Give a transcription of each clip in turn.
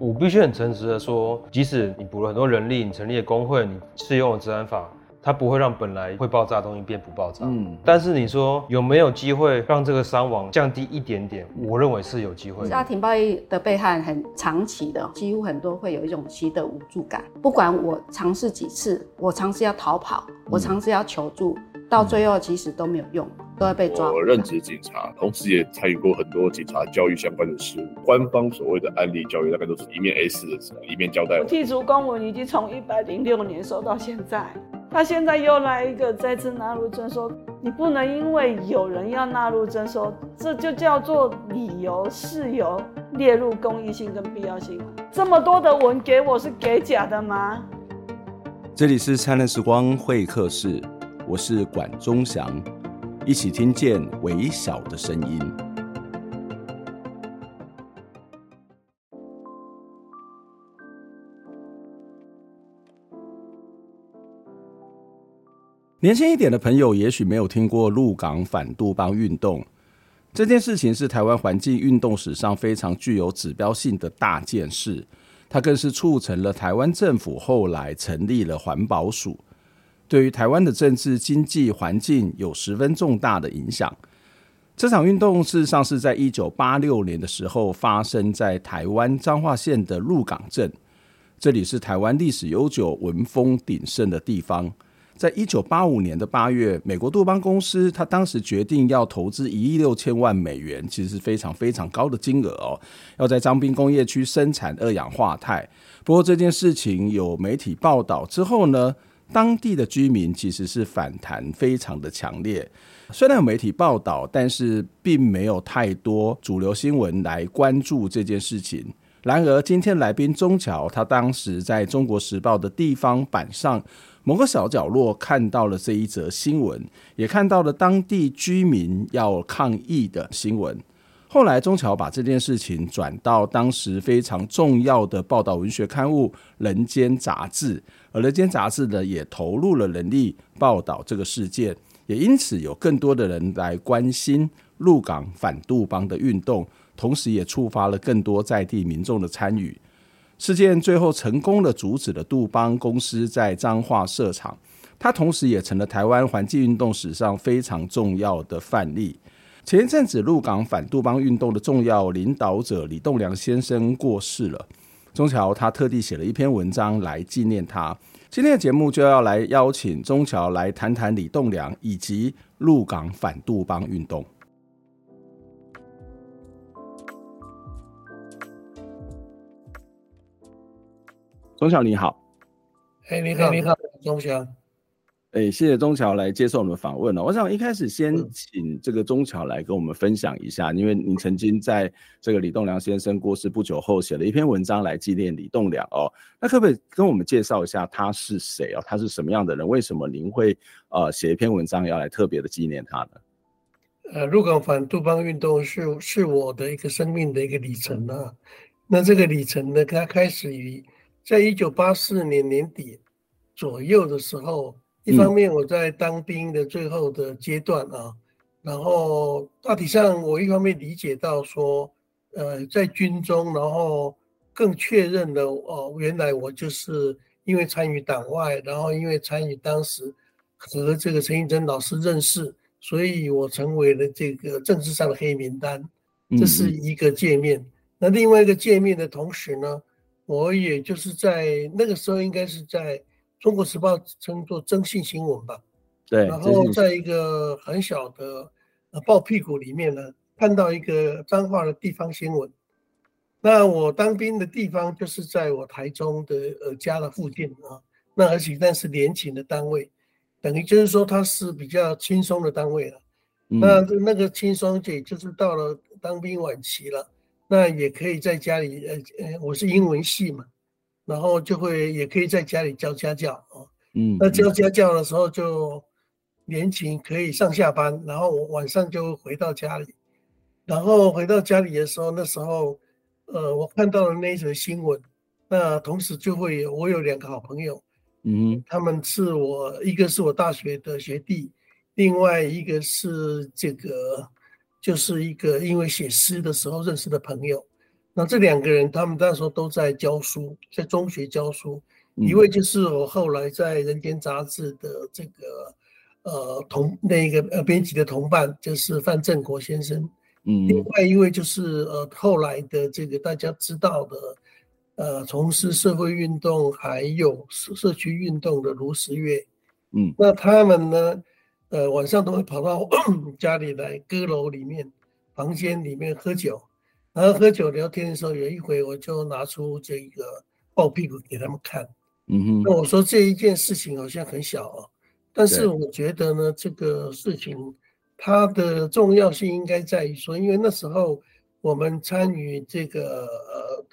我必须很诚实的说，即使你补了很多人力，你成立了工会，你适用了治安法。它不会让本来会爆炸的东西变不爆炸。嗯，但是你说有没有机会让这个伤亡降低一点点？我认为是有机会。家庭暴力的被害很长期的，几乎很多会有一种习得无助感。不管我尝试几次，我尝试要逃跑，我尝试要求助，嗯、到最后其实都没有用，都会被抓。我任职警察，同时也参与过很多警察教育相关的事务。官方所谓的案例教育，大概都是一面 A 四的纸，一面交代我。剔除公文已经从一百零六年收到现在。他现在又来一个再次纳入征收，你不能因为有人要纳入征收，这就叫做理由事由列入公益性跟必要性。这么多的文给我是给假的吗？这里是灿烂时光会客室，我是管中祥，一起听见微小的声音。年轻一点的朋友也许没有听过鹿港反杜邦运动，这件事情是台湾环境运动史上非常具有指标性的大件事，它更是促成了台湾政府后来成立了环保署，对于台湾的政治、经济、环境有十分重大的影响。这场运动事实上是在一九八六年的时候发生在台湾彰化县的鹿港镇，这里是台湾历史悠久、文风鼎盛的地方。在一九八五年的八月，美国杜邦公司他当时决定要投资一亿六千万美元，其实是非常非常高的金额哦，要在彰滨工业区生产二氧化钛。不过这件事情有媒体报道之后呢，当地的居民其实是反弹非常的强烈。虽然有媒体报道，但是并没有太多主流新闻来关注这件事情。然而，今天来宾宗桥，他当时在中国时报的地方版上。某个小角落看到了这一则新闻，也看到了当地居民要抗议的新闻。后来，宗桥把这件事情转到当时非常重要的报道文学刊物《人间》杂志，而《人间》杂志呢，也投入了人力报道这个事件，也因此有更多的人来关心鹿港反杜邦的运动，同时也触发了更多在地民众的参与。事件最后成功的阻止了杜邦公司在彰化设厂，它同时也成了台湾环境运动史上非常重要的范例。前一阵子鹿港反杜邦运动的重要领导者李栋梁先生过世了，宗桥他特地写了一篇文章来纪念他。今天的节目就要来邀请钟桥来谈谈李栋梁以及鹿港反杜邦运动。钟桥你好，哎，你好，你好，钟桥，哎，谢谢钟桥来接受我们访问了。我想一开始先请这个钟桥来跟我们分享一下，因为你曾经在这个李栋梁先生过世不久后写了一篇文章来纪念李栋梁哦。那可不可以跟我们介绍一下他是谁哦？他是什么样的人？为什么您会呃写一篇文章要来特别的纪念他呢？呃，入港反杜邦运动是是我的一个生命的一个里程啊。那这个里程呢，它开始于。在一九八四年年底左右的时候，一方面我在当兵的最后的阶段啊，然后大体上我一方面理解到说，呃，在军中，然后更确认了哦，原来我就是因为参与党外，然后因为参与当时和这个陈映真老师认识，所以我成为了这个政治上的黑名单，这是一个界面。那另外一个界面的同时呢，我也就是在那个时候，应该是在中国时报称作征信新闻吧。对。然后在一个很小的呃报屁股里面呢，看到一个彰化的地方新闻。那我当兵的地方就是在我台中的呃家的附近啊。那而且那是联勤的单位，等于就是说它是比较轻松的单位了。嗯。那那个轻松也就是到了当兵晚期了。那也可以在家里，呃呃，我是英文系嘛，然后就会也可以在家里教家教哦，嗯，那教家教的时候就年勤可以上下班，然后我晚上就回到家里，然后回到家里的时候，那时候，呃，我看到了那一则新闻，那同时就会有我有两个好朋友，嗯，他们是我一个是我大学的学弟，另外一个是这个。就是一个因为写诗的时候认识的朋友，那这两个人，他们那时候都在教书，在中学教书。一位就是我后来在《人间》杂志的这个呃同那个呃编辑的同伴，就是范振国先生。嗯，另外一位就是呃后来的这个大家知道的，呃从事社会运动还有社社区运动的卢时悦。嗯，那他们呢，呃晚上都会跑到 家里来，阁楼里面、房间里面喝酒，然后喝酒聊天的时候，有一回我就拿出这个抱屁股给他们看。嗯哼，那我说这一件事情好像很小哦，但是我觉得呢，这个事情它的重要性应该在于说，因为那时候我们参与这个呃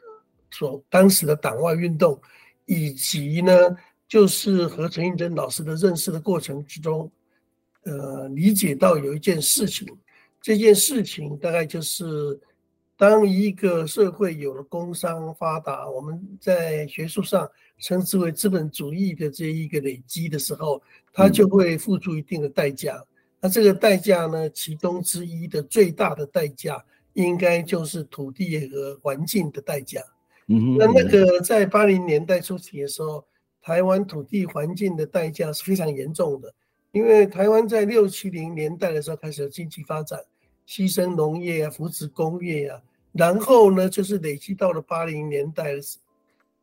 所当时的党外运动，以及呢，就是和陈映真老师的认识的过程之中，呃，理解到有一件事情，这件事情大概就是。当一个社会有了工商发达，我们在学术上称之为资本主义的这一个累积的时候，它就会付出一定的代价。那这个代价呢，其中之一的最大的代价，应该就是土地和环境的代价。嗯，那那个在八零年代初期的时候，台湾土地环境的代价是非常严重的，因为台湾在六七零年代的时候开始有经济发展。牺牲农业啊，扶持工业啊，然后呢，就是累积到了八零年代的时，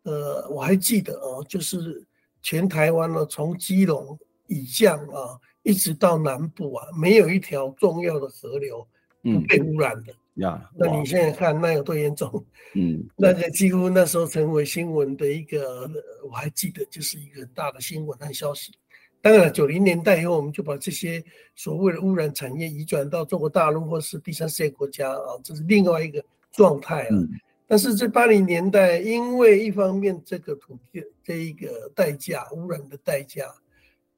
呃，我还记得哦，就是全台湾呢，从基隆以降啊，一直到南部啊，没有一条重要的河流不被污染的呀。嗯、那你现在看那有多严重？嗯，那个几乎那时候成为新闻的一个，我还记得就是一个很大的新闻和消息。当然，九零年代以后，我们就把这些所谓的污染产业移转到中国大陆或是第三世界国家啊，这是另外一个状态啊。但是这八零年代，因为一方面这个土地这一个代价，污染的代价，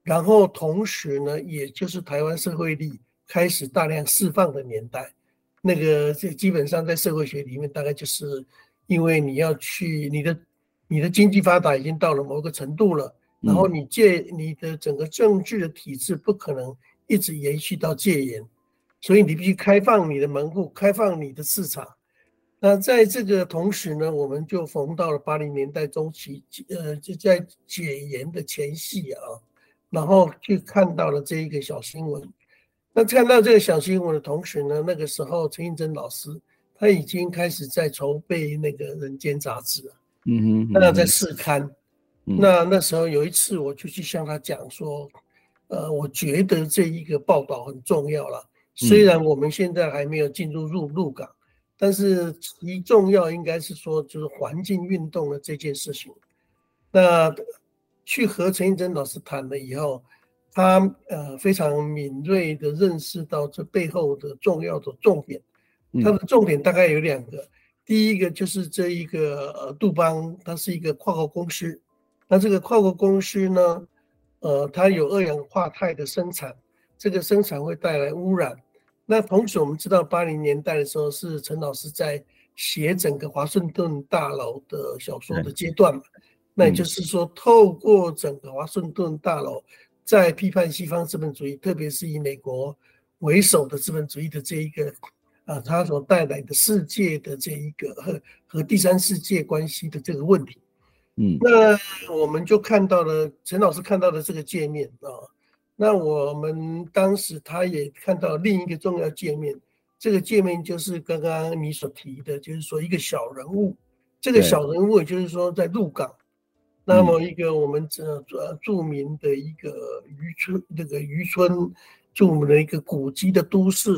然后同时呢，也就是台湾社会力开始大量释放的年代，那个这基本上在社会学里面，大概就是因为你要去你的你的经济发达已经到了某个程度了。然后你戒你的整个政治的体制不可能一直延续到戒严，所以你必须开放你的门户，开放你的市场。那在这个同时呢，我们就逢到了八零年代中期，呃，就在解严的前夕啊，然后就看到了这一个小新闻。那看到这个小新闻的同时呢，那个时候陈映真老师他已经开始在筹备那个《人间》杂志了，嗯哼，那在试刊。那那时候有一次，我就去向他讲说，呃，我觉得这一个报道很重要了。虽然我们现在还没有进入入入港，但是一重要应该是说，就是环境运动的这件事情。那去和陈映真老师谈了以后，他呃非常敏锐的认识到这背后的重要的重点。他的重点大概有两个，第一个就是这一个呃杜邦，它是一个跨国公司。那这个跨国公司呢，呃，它有二氧化钛的生产，这个生产会带来污染。那同时我们知道，八零年代的时候是陈老师在写整个华盛顿大楼的小说的阶段嘛，那也就是说，透过整个华盛顿大楼，在批判西方资本主义，特别是以美国为首的资本主义的这一个啊，它所带来的世界的这一个和和第三世界关系的这个问题。嗯，那我们就看到了陈老师看到的这个界面啊，那我们当时他也看到另一个重要界面，这个界面就是刚刚你所提的，就是说一个小人物，这个小人物也就是说在鹿港，那么一个我们这著名的一个渔村，那个渔村著名的一个古迹的都市，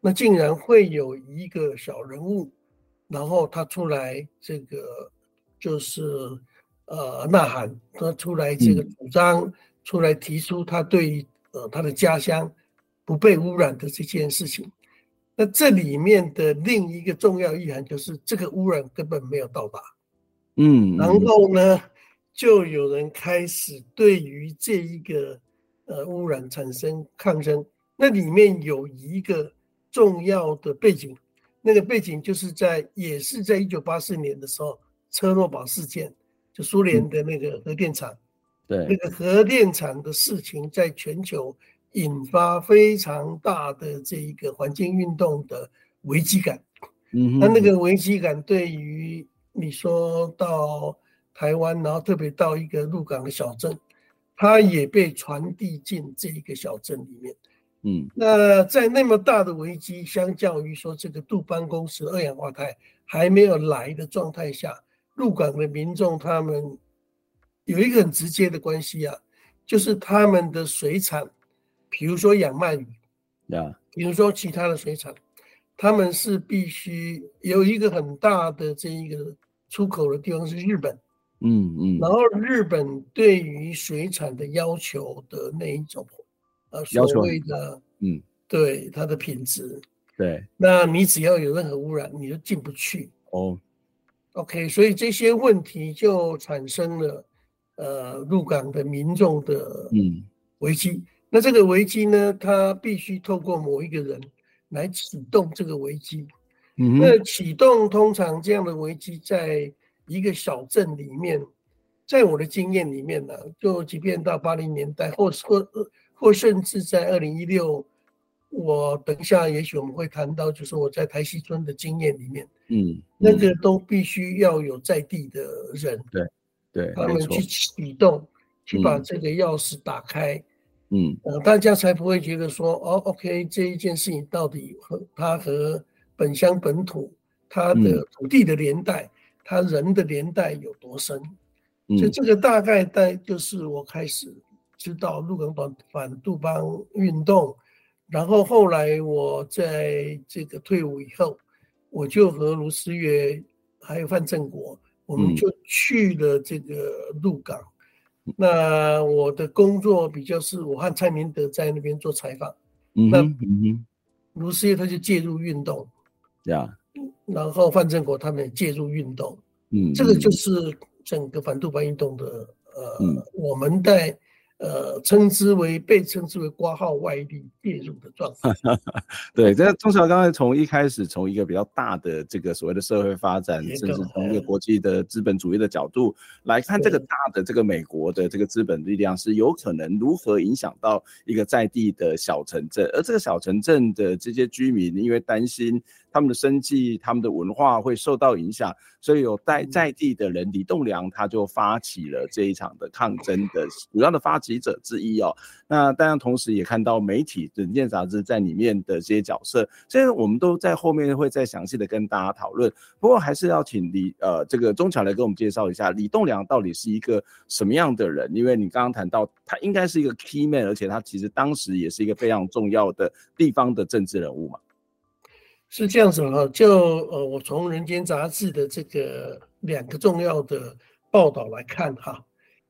那竟然会有一个小人物，然后他出来这个。就是呃呐喊，他出来这个主张，嗯、出来提出他对呃他的家乡不被污染的这件事情。那这里面的另一个重要意涵就是，这个污染根本没有到达。嗯，然后呢，就有人开始对于这一个呃污染产生抗争。那里面有一个重要的背景，那个背景就是在也是在一九八四年的时候。车诺堡事件，就苏联的那个核电厂，嗯、对，那个核电厂的事情在全球引发非常大的这一个环境运动的危机感。嗯，那那个危机感对于你说到台湾，然后特别到一个鹿港的小镇，它也被传递进这一个小镇里面。嗯，那在那么大的危机，相较于说这个杜邦公司二氧化碳还没有来的状态下，鹿港的民众他们有一个很直接的关系啊，就是他们的水产，比如说养鳗鱼，呀，比如说其他的水产。他们是必须有一个很大的这一个出口的地方是日本，嗯嗯，然后日本对于水产的要求的那一种，呃，所谓的，嗯，对它的品质，对，那你只要有任何污染，你就进不去。哦，OK，所以这些问题就产生了，呃，入港的民众的嗯危机。嗯、那这个危机呢，它必须透过某一个人。来启动这个危机，嗯，那启动通常这样的危机，在一个小镇里面，在我的经验里面呢，就即便到八零年代，或或或甚至在二零一六，我等一下也许我们会谈到，就是我在台西村的经验里面，嗯，那个都必须要有在地的人，对对，他们去启动，去把这个钥匙打开。嗯，呃，大家才不会觉得说，哦，OK，这一件事情到底和它和本乡本土、它的土地的连带、它人的连带有多深？嗯，所以这个大概在就是我开始知道鹿港反反杜邦运动，然后后来我在这个退伍以后，我就和卢思月还有范正国，我们就去了这个鹿港。那我的工作比较是我和蔡明德在那边做采访，嗯，那卢思月他就介入运动，呀，然后范正国他们也介入运动，嗯，这个就是整个反杜邦运动的呃，嗯、我们在。呃，称之为被称之为挂号外力介入的状态。对，这宗桥刚才从一开始从一个比较大的这个所谓的社会发展，甚至从一个国际的资本主义的角度来看，这个大的这个美国的这个资本力量是有可能如何影响到一个在地的小城镇，而这个小城镇的这些居民因为担心。他们的生计、他们的文化会受到影响，所以有在在地的人李栋梁他就发起了这一场的抗争的主要的发起者之一哦。那当然，同时也看到媒体《人间杂志》在里面的这些角色，所以我们都在后面会再详细的跟大家讨论。不过还是要请李呃这个钟巧来给我们介绍一下李栋梁到底是一个什么样的人，因为你刚刚谈到他应该是一个 key man，而且他其实当时也是一个非常重要的地方的政治人物嘛。是这样子哈，就呃，我从《人间杂志》的这个两个重要的报道来看哈，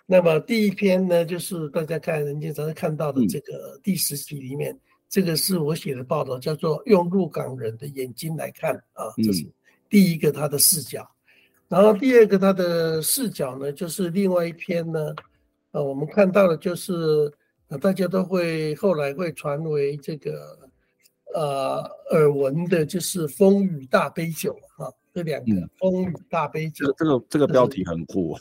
那么第一篇呢，就是大家看《人间杂志》看到的这个第十期里面，这个是我写的报道，叫做“用入港人的眼睛来看”啊，这是第一个他的视角。然后第二个他的视角呢，就是另外一篇呢，呃，我们看到的就是呃，大家都会后来会传为这个。呃，耳闻的就是风雨大悲酒啊，这两个风雨大悲酒，嗯、这个这个标题很酷。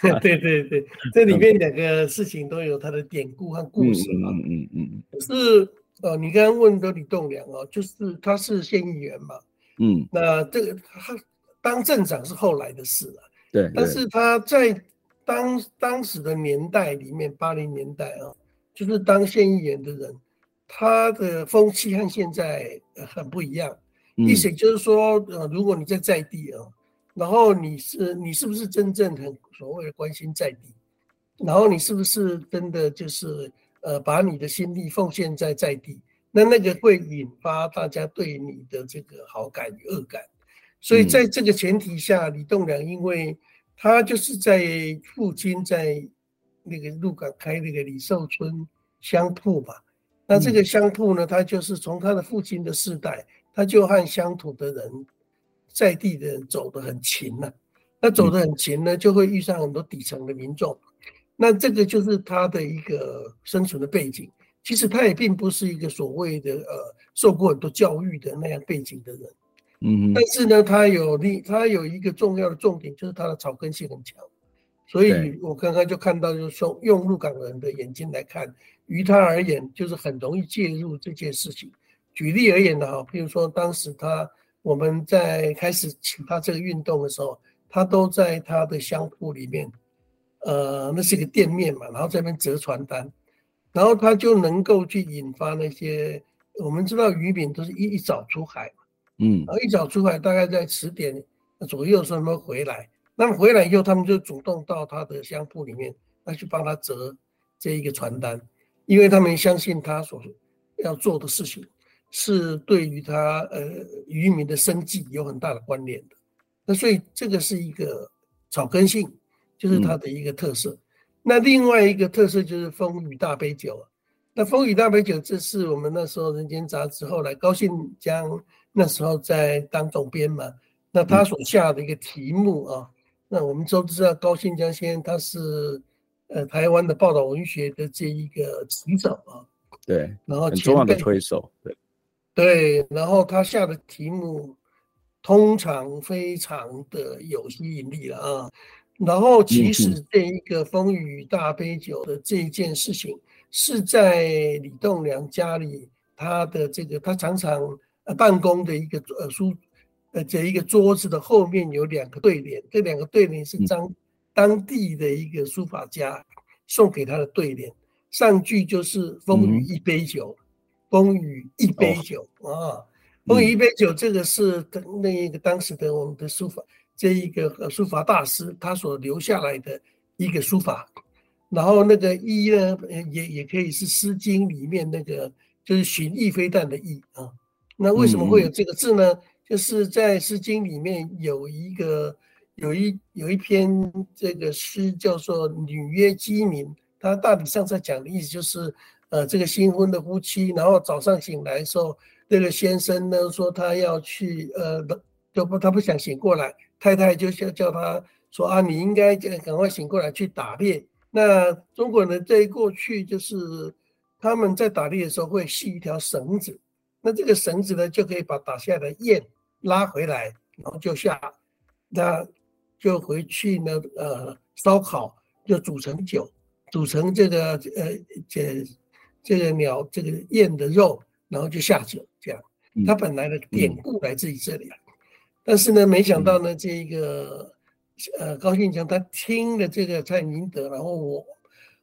对对对，这里面两个事情都有它的典故和故事嘛。嗯嗯嗯。可是呃，你刚刚问的李栋梁哦，就是他是县议员嘛。嗯。那这个他当镇长是后来的事了。对。但是他在当当时的年代里面，八零年代啊，就是当县议员的人。他的风气和现在很不一样，意思就是说，呃，如果你在在地啊，然后你是你是不是真正很所谓的关心在地，然后你是不是真的就是呃把你的心力奉献在在地，那那个会引发大家对你的这个好感与恶感，所以在这个前提下，李栋梁因为他就是在父亲在那个鹿港开那个李寿春香铺嘛。那这个乡土呢，他就是从他的父亲的世代，他就和乡土的人，在地的人走得很勤呐。那走得很勤呢，就会遇上很多底层的民众。那这个就是他的一个生存的背景。其实他也并不是一个所谓的呃受过很多教育的那样背景的人。嗯。但是呢，他有另他有一个重要的重点，就是他的草根性很强。所以我刚刚就看到，就是说用入港人的眼睛来看。于他而言，就是很容易介入这件事情。举例而言呢，哈，比如说当时他我们在开始请他这个运动的时候，他都在他的商铺里面，呃，那是一个店面嘛，然后在那边折传单，然后他就能够去引发那些，我们知道渔民都是一一早出海嘛，嗯，然后一早出海大概在十点左右的时候他们回来，那么回来以后他们就主动到他的商铺里面，那去帮他折这一个传单，因为他们相信他所要做的事情是对于他呃渔民的生计有很大的关联的，那所以这个是一个草根性，就是它的一个特色。嗯、那另外一个特色就是风雨大杯酒啊，那风雨大杯酒这是我们那时候《人间杂志》后来高信江那时候在当总编嘛，那他所下的一个题目啊，嗯、那我们都知道高信江先生他是呃台湾的报道文学的这一个旗手啊。对，然后很重要的推手，对，对，然后他下的题目通常非常的有吸引力了啊。然后其实这一个风雨大杯酒的这一件事情，是在李栋梁家里，他的这个他常常呃办公的一个呃书呃这一个桌子的后面有两个对联，这两个对联是当当地的一个书法家送给他的对联。上句就是“风雨一杯酒”，嗯、风雨一杯酒、哦、啊，风雨一杯酒，这个是那一个当时的我们的书法，这一个书法大师他所留下来的一个书法。然后那个“一”呢，也也可以是《诗经》里面那个就是“寻翼飞弹”的“翼”啊。那为什么会有这个字呢？嗯、就是在《诗经》里面有一个有一有一篇这个诗叫做《女曰鸡鸣》。他大体上在讲的意思就是，呃，这个新婚的夫妻，然后早上醒来的时候，那个先生呢说他要去，呃，就不他不想醒过来，太太就叫叫他说啊，你应该赶快醒过来去打猎。那中国人在过去就是他们在打猎的时候会系一条绳子，那这个绳子呢就可以把打下来的雁拉回来，然后就下，那就回去呢，呃，烧烤就煮成酒。煮成这个呃这这个鸟这个雁的肉，然后就下酒这样。它本来的典故来自于这里，但是呢，没想到呢，这一个呃高兴强他听了这个蔡明德，然后我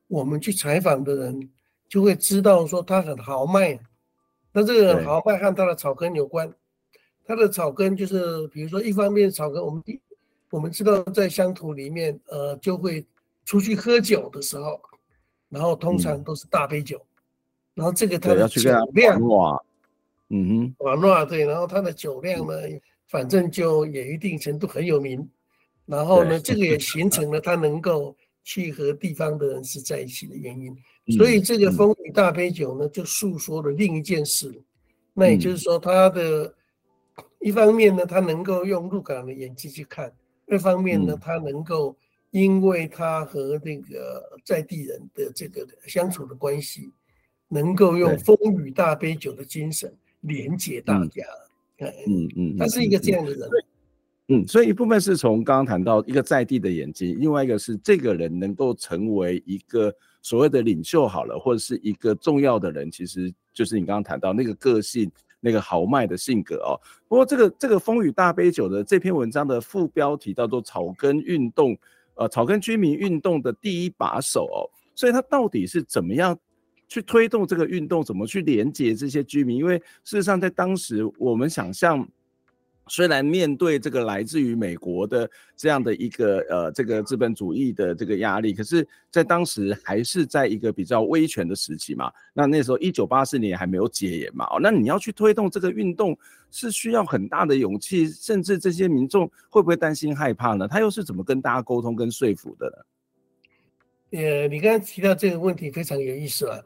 我们去采访的人就会知道说他很豪迈。那这个豪迈和他的草根有关，他的草根就是比如说一方面草根，我们我们知道在乡土里面呃就会。出去喝酒的时候，然后通常都是大杯酒，嗯、然后这个他的酒量，嗯哼，瓦诺对，然后他的酒量呢，嗯、反正就也一定程度很有名，然后呢，这个也形成了他能够去和地方的人是在一起的原因，嗯、所以这个风雨大杯酒呢，就诉说了另一件事，嗯、那也就是说，他的一方面呢，他能够用鹿港的演技去看，另一方面呢，他能够。因为他和那个在地人的这个相处的关系，能够用风雨大杯酒的精神连接大家。嗯嗯，他是一个这样的人。嗯，所以一部分是从刚刚谈到一个在地的眼睛，另外一个是这个人能够成为一个所谓的领袖好了，或者是一个重要的人，其实就是你刚刚谈到那个个性、那个豪迈的性格哦。不过这个这个风雨大杯酒的这篇文章的副标题叫做“草根运动”。呃，草根居民运动的第一把手哦，所以它到底是怎么样去推动这个运动？怎么去连接这些居民？因为事实上，在当时我们想象。虽然面对这个来自于美国的这样的一个呃这个资本主义的这个压力，可是，在当时还是在一个比较威权的时期嘛。那那时候一九八四年还没有解严嘛。哦，那你要去推动这个运动，是需要很大的勇气，甚至这些民众会不会担心害怕呢？他又是怎么跟大家沟通跟说服的呢？呃，你刚才提到这个问题非常有意思啊。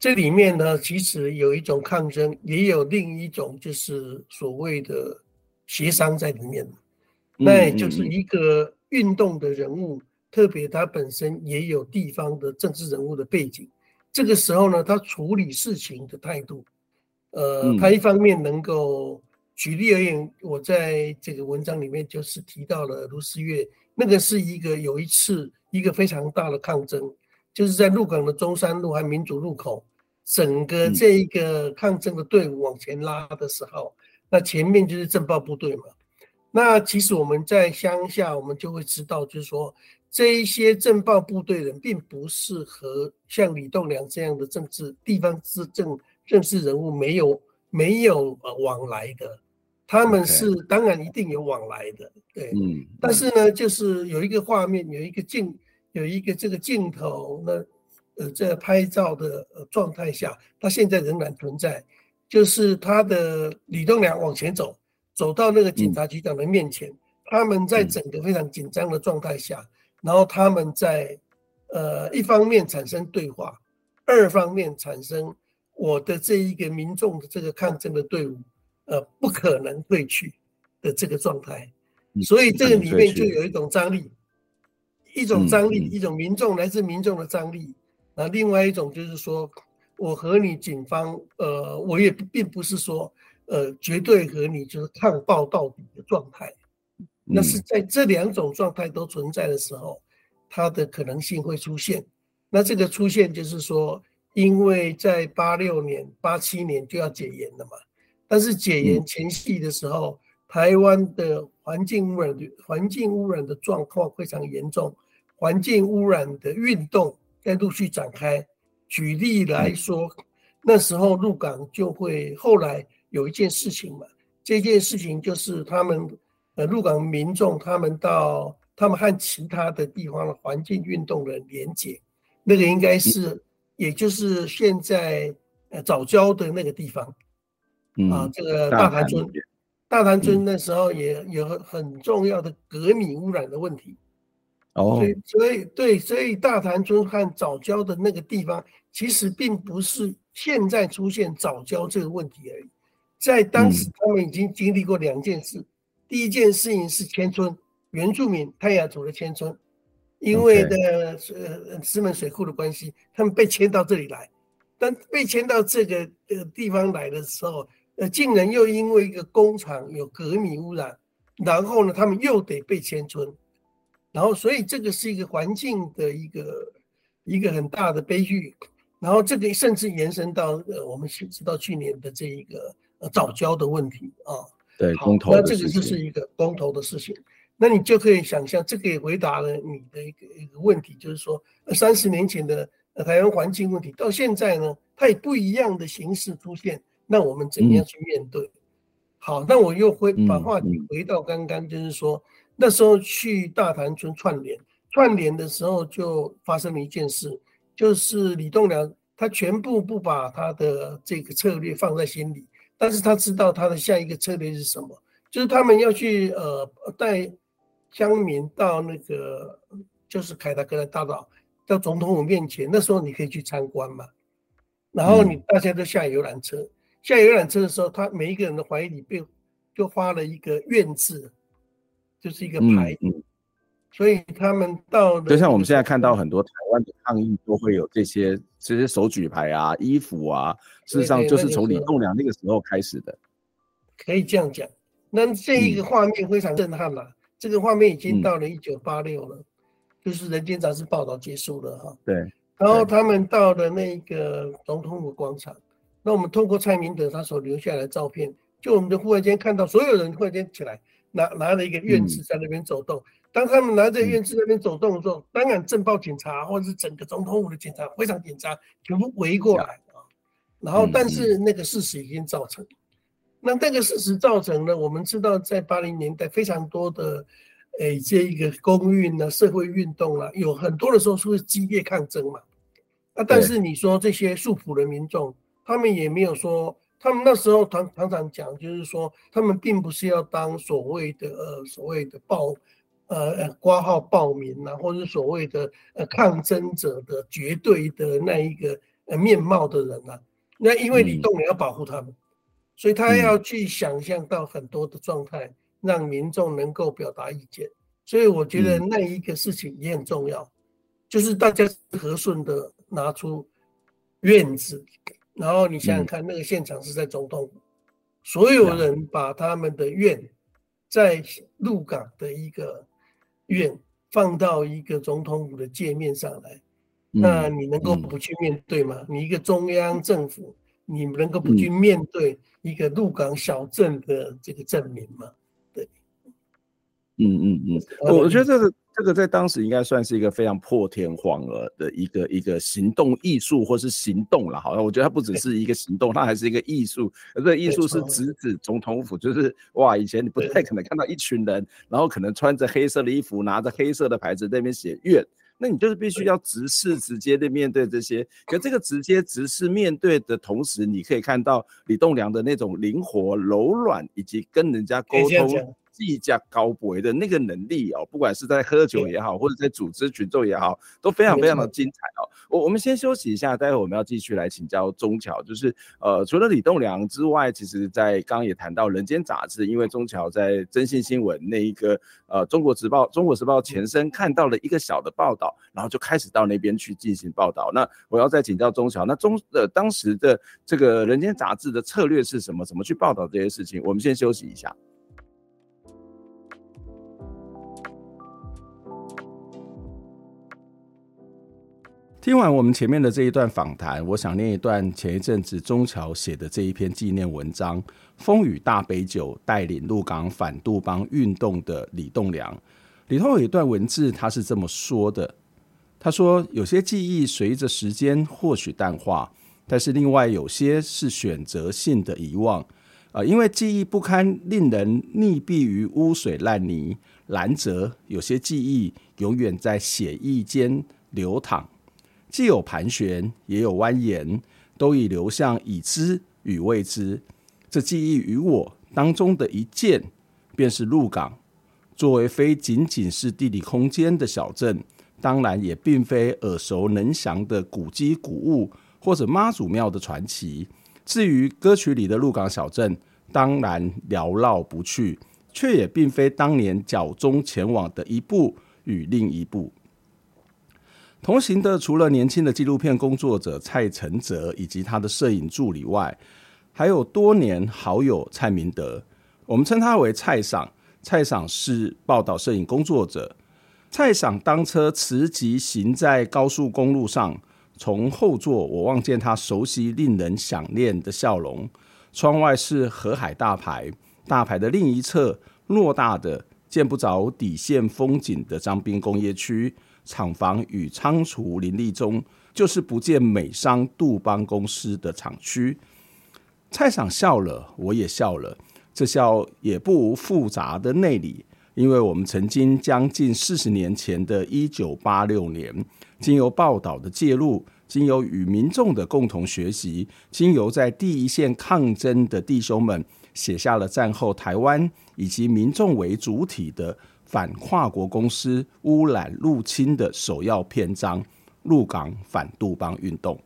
这里面呢，其实有一种抗争，也有另一种就是所谓的。协商在里面，那也就是一个运动的人物，特别他本身也有地方的政治人物的背景。这个时候呢，他处理事情的态度，呃，他一方面能够举例而言，我在这个文章里面就是提到了卢思月，那个是一个有一次一个非常大的抗争，就是在鹿港的中山路和民主路口，整个这一个抗争的队伍往前拉的时候。那前面就是政报部队嘛。那其实我们在乡下，我们就会知道，就是说这一些政报部队人，并不是和像李栋梁这样的政治地方自政政治人物没有没有呃往来的，他们是当然一定有往来的，对，嗯。但是呢，就是有一个画面，有一个镜，有一个这个镜头，那呃在拍照的状态下，它现在仍然存在，就是他的李栋梁往前走。走到那个警察局长的面前，嗯、他们在整个非常紧张的状态下，嗯、然后他们在呃一方面产生对话，二方面产生我的这一个民众的这个抗争的队伍，呃不可能退去的这个状态，所以这个里面就有一种张力，嗯、一种张力，嗯、一种民众来自民众的张力，那另外一种就是说我和你警方，呃我也并不是说。呃，绝对和你就是抗暴到底的状态，那是在这两种状态都存在的时候，它的可能性会出现。那这个出现就是说，因为在八六年、八七年就要解严了嘛，但是解严前夕的时候，台湾的环境污染的环境污染的状况非常严重，环境污染的运动在陆续展开。举例来说，那时候鹿港就会后来。有一件事情嘛，这件事情就是他们呃鹿港民众他们到他们和其他的地方的环境运动的连结，那个应该是也就是现在呃早教的那个地方，啊这个大潭村，大潭村那时候也有很重要的革米污染的问题，哦，所以所以对，所以大潭村和早教的那个地方其实并不是现在出现早教这个问题而已。在当时，他们已经经历过两件事。第一件事情是迁村，原住民泰雅族的迁村，因为的呃石门水库的关系，他们被迁到这里来。但被迁到这个呃地方来的时候，呃，竟然又因为一个工厂有镉米污染，然后呢，他们又得被迁村。然后，所以这个是一个环境的一个一个很大的悲剧。然后，这个甚至延伸到呃，我们知道去年的这一个。呃，早教的问题啊，对，公投，那这个就是一个公投的事情。那你就可以想象，这个也回答了你的一个一个问题，就是说，三十年前的台湾环境问题，到现在呢，它以不一样的形式出现，那我们怎么样去面对？嗯、好，那我又回把话题回到刚刚，就是说，那时候去大潭村串联，串联的时候就发生了一件事，就是李栋梁他全部不把他的这个策略放在心里。但是他知道他的下一个策略是什么，就是他们要去呃带乡民到那个就是凯达格兰大道到总统府面前，那时候你可以去参观嘛。然后你大家都下游览车，嗯、下游览车的时候，他每一个人的怀里被就画了一个“愿”字，就是一个牌。嗯嗯所以他们到，就像我们现在看到很多台湾的抗议都会有这些这些手举牌啊、衣服啊，事实上就是从李栋梁那个时候开始的。可以这样讲，那这一个画面非常震撼嘛。嗯、这个画面已经到了一九八六了，嗯、就是《人间杂志》报道结束了哈。对。然后他们到了那个总统府广场，那我们透过蔡明德他所留下来的照片，就我们就忽然间看到所有人忽然间起来拿拿着一个院子在那边走动。嗯当他们拿着院子那边走动的时候，当然政报警察或者是整个总统府的警察非常紧张，全部围过来啊。然后，但是那个事实已经造成，那那个事实造成了，我们知道在八零年代非常多的，诶，这一个公运啊、社会运动啊，有很多的时候是会激烈抗争嘛。那但是你说这些素朴的民众，他们也没有说，他们那时候常常常讲，就是说他们并不是要当所谓的呃所谓的暴。呃，挂号报名啊，或者所谓的呃抗争者的绝对的那一个呃面貌的人啊，那因为李栋也要保护他们，所以他要去想象到很多的状态，让民众能够表达意见。所以我觉得那一个事情也很重要，就是大家和顺的拿出院子，然后你想想看，那个现场是在总统府，所有人把他们的愿在鹿港的一个。愿放到一个总统府的界面上来，那你能够不去面对吗？你一个中央政府，你能够不去面对一个鹿港小镇的这个证明吗？对，嗯嗯嗯，我我觉得这个。这个在当时应该算是一个非常破天荒了的一个一个行动艺术，或是行动了。好像我觉得它不只是一个行动，它还是一个艺术。而这个艺术是直指总统府，就是哇，以前你不太可能看到一群人，然后可能穿着黑色的衣服，拿着黑色的牌子在那边写愿。那你就是必须要直视、直接的面对这些。可这个直接、直视面对的同时，你可以看到李栋梁的那种灵活、柔软，以及跟人家沟通。技价高博的那个能力哦，不管是在喝酒也好，或者在组织群众也好，都非常非常的精彩哦。我我们先休息一下，待会我们要继续来请教中桥。就是呃，除了李栋梁之外，其实在刚刚也谈到《人间杂志》，因为中桥在征信新闻那一个呃《中国时报》《中国时报》前身看到了一个小的报道，然后就开始到那边去进行报道。那我要再请教中桥，那中呃当时的这个《人间杂志》的策略是什么？怎么去报道这些事情？我们先休息一下。听完我们前面的这一段访谈，我想念一段前一阵子中桥写的这一篇纪念文章《风雨大杯酒带领鹿港反杜邦运动的李栋梁》里头有一段文字，他是这么说的：他说，有些记忆随着时间或许淡化，但是另外有些是选择性的遗忘，啊，因为记忆不堪令人溺毙于污水烂泥，然则有些记忆永远在血液间流淌。既有盘旋，也有蜿蜒，都已流向已知与未知。这记忆与我当中的一件，便是鹿港。作为非仅仅是地理空间的小镇，当然也并非耳熟能详的古迹古物或者妈祖庙的传奇。至于歌曲里的鹿港小镇，当然缭绕不去，却也并非当年脚踪前往的一步与另一步。同行的除了年轻的纪录片工作者蔡承泽以及他的摄影助理外，还有多年好友蔡明德，我们称他为蔡赏。蔡赏是报道摄影工作者。蔡赏当车慈疾行在高速公路上，从后座我望见他熟悉、令人想念的笑容。窗外是河海大排，大排的另一侧偌大的见不着底线风景的彰滨工业区。厂房与仓储林立中，就是不见美商杜邦公司的厂区。蔡赏笑了，我也笑了。这笑也不无复杂的内里，因为我们曾经将近四十年前的一九八六年，经由报道的介入，经由与民众的共同学习，经由在第一线抗争的弟兄们写下了战后台湾以及民众为主体的。反跨国公司污染入侵的首要篇章——入港反杜邦运动。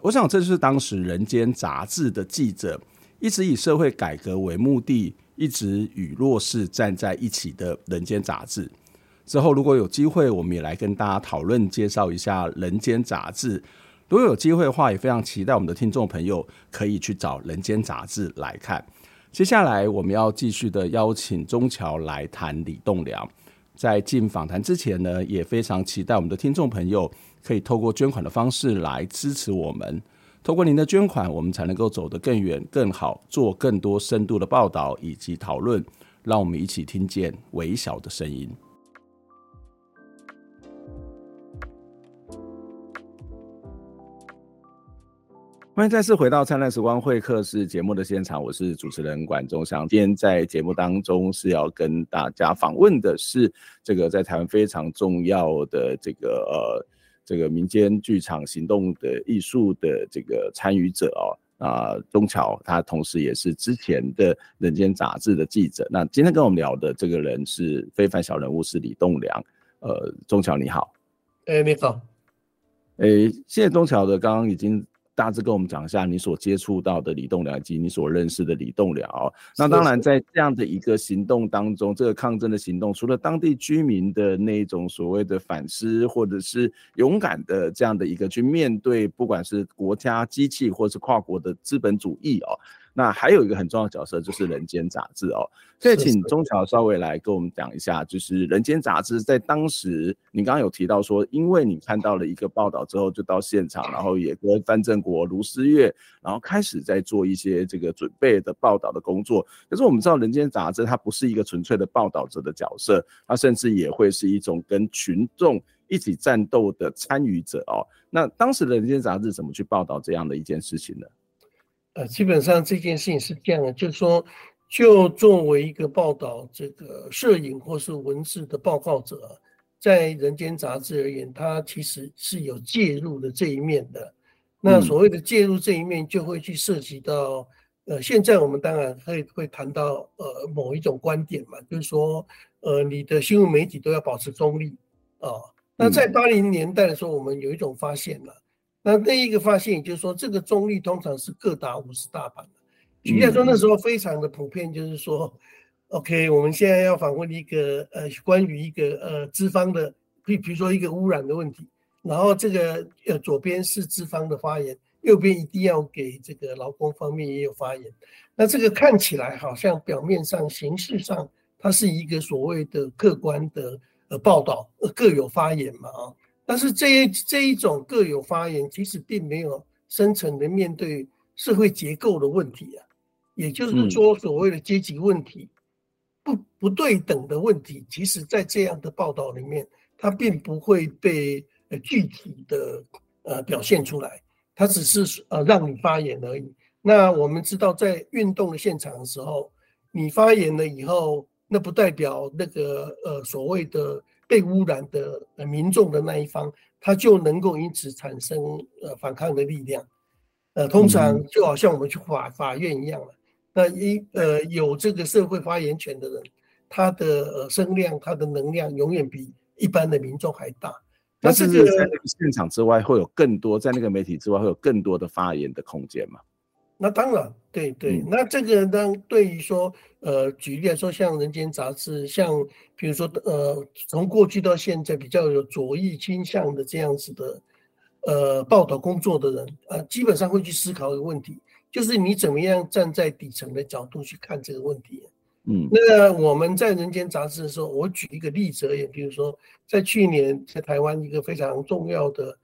我想，这就是当时《人间杂志》的记者一直以社会改革为目的，一直与弱势站在一起的《人间杂志》。之后，如果有机会，我们也来跟大家讨论、介绍一下《人间杂志》。如果有机会的话，也非常期待我们的听众朋友可以去找《人间杂志》来看。接下来我们要继续的邀请钟桥来谈李栋梁。在进访谈之前呢，也非常期待我们的听众朋友可以透过捐款的方式来支持我们。透过您的捐款，我们才能够走得更远、更好，做更多深度的报道以及讨论。让我们一起听见微小的声音。欢迎再次回到《灿烂时光会客室》节目的现场，我是主持人管中祥。今天在节目当中是要跟大家访问的是这个在台湾非常重要的这个呃这个民间剧场行动的艺术的这个参与者哦啊，宗侨，他同时也是之前的《人间杂志》的记者。那今天跟我们聊的这个人是非凡小人物，是李栋梁。呃，宗侨你好。哎、欸，你好。哎、欸，谢谢宗侨的，刚刚已经。大致跟我们讲一下你所接触到的李栋梁以及你所认识的李栋梁。那当然，在这样的一个行动当中，这个抗争的行动，除了当地居民的那种所谓的反思，或者是勇敢的这样的一个去面对，不管是国家机器或是跨国的资本主义哦，那还有一个很重要的角色就是《人间杂志》哦，所以请钟桥稍微来跟我们讲一下，就是《人间杂志》在当时，你刚刚有提到说，因为你看到了一个报道之后，就到现场，然后也跟范正国、卢思月，然后开始在做一些这个准备的报道的工作。可是我们知道，《人间杂志》它不是一个纯粹的报道者的角色，它甚至也会是一种跟群众一起战斗的参与者哦。那当时的《人间杂志》怎么去报道这样的一件事情呢？呃，基本上这件事情是这样的，就是说，就作为一个报道这个摄影或是文字的报告者，在《人间杂志》而言，它其实是有介入的这一面的。那所谓的介入这一面，就会去涉及到，呃，现在我们当然会会谈到呃某一种观点嘛，就是说，呃，你的新闻媒体都要保持中立啊。那在八零年代的时候，我们有一种发现了。那另一个发现，也就是说，这个中立通常是各打五十大板的。举例来说，那时候非常的普遍，就是说，OK，我们现在要访问一个呃，关于一个呃资方的，比比如说一个污染的问题，然后这个呃左边是资方的发言，右边一定要给这个劳工方面也有发言。那这个看起来好像表面上、形式上，它是一个所谓的客观的呃报道，呃各有发言嘛啊。但是这一这一种各有发言，其实并没有深层的面对社会结构的问题啊，也就是说所谓的阶级问题，不不对等的问题，其实在这样的报道里面，它并不会被呃具体的呃表现出来，它只是呃让你发言而已。那我们知道，在运动的现场的时候，你发言了以后，那不代表那个呃所谓的。被污染的民众的那一方，他就能够因此产生呃反抗的力量，呃，通常就好像我们去法法院一样了。那一呃有这个社会发言权的人，他的声量、他的能量永远比一般的民众还大。那这个在那个现场之外，会有更多在那个媒体之外会有更多的发言的空间吗？那当然，对对，那这个呢，对于说，呃，举例来说，像《人间杂志》，像比如说，呃，从过去到现在比较有左翼倾向的这样子的，呃，报道工作的人，呃，基本上会去思考一个问题，就是你怎么样站在底层的角度去看这个问题。嗯，那我们在《人间杂志》的时候，我举一个例子而言，比如说，在去年在台湾一个非常重要的，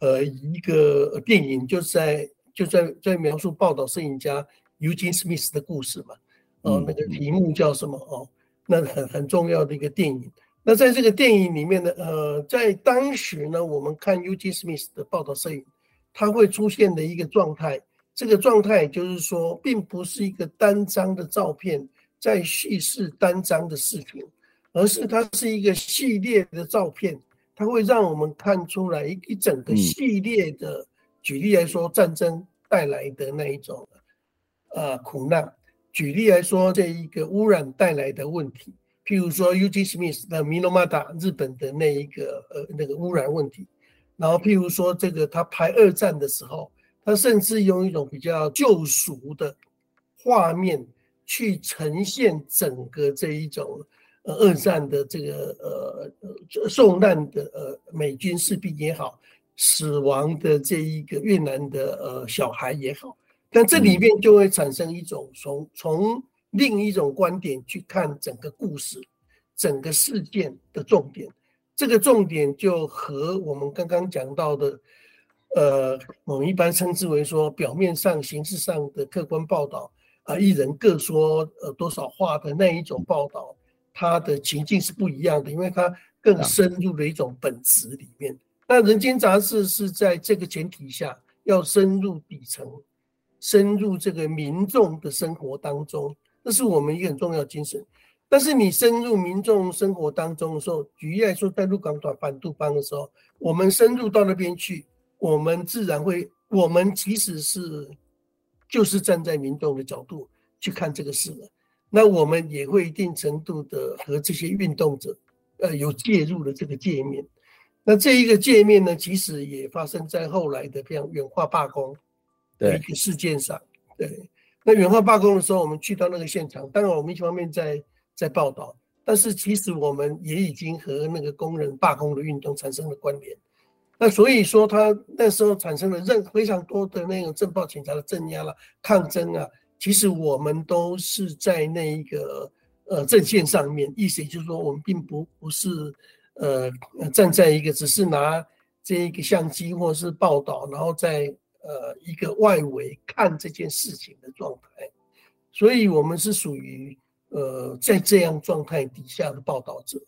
呃，一个电影，就是在。就在在描述报道摄影家 Eugene Smith 的故事嘛，哦，那个题目叫什么？哦，那很很重要的一个电影。那在这个电影里面呢，呃，在当时呢，我们看 Eugene Smith 的报道摄影，它会出现的一个状态，这个状态就是说，并不是一个单张的照片在叙事单张的视频，而是它是一个系列的照片，它会让我们看出来一一整个系列的。举例来说，战争带来的那一种，呃，苦难；举例来说，这一个污染带来的问题，譬如说 Ug Smith 的米诺马达日本的那一个呃那个污染问题，然后譬如说这个他拍二战的时候，他甚至用一种比较救赎的画面去呈现整个这一种呃二战的这个呃呃受难的呃美军士兵也好。死亡的这一个越南的呃小孩也好，但这里面就会产生一种从从另一种观点去看整个故事、整个事件的重点。这个重点就和我们刚刚讲到的，呃，我们一般称之为说表面上、形式上的客观报道啊，一人各说呃多少话的那一种报道，它的情境是不一样的，因为它更深入的一种本质里面。那《人间杂志》是在这个前提下，要深入底层，深入这个民众的生活当中，这是我们一个很重要精神。但是你深入民众生活当中的时候，举例来说，在鹿港短反杜邦的时候，我们深入到那边去，我们自然会，我们其实是就是站在民众的角度去看这个事了。那我们也会一定程度的和这些运动者，呃，有介入的这个界面。那这一个界面呢，其实也发生在后来的这样远化罢工的一个事件上。对，对，那远化罢工的时候，我们去到那个现场，当然我们一方面在在报道，但是其实我们也已经和那个工人罢工的运动产生了关联。那所以说，他那时候产生了任非常多的那种政报警察的镇压了、抗争啊，其实我们都是在那一个呃阵线上面，意思也就是说，我们并不不是呃站在一个只是拿这一个相机或是报道，然后在呃一个外围看这件事情的状态，所以我们是属于呃在这样状态底下的报道者，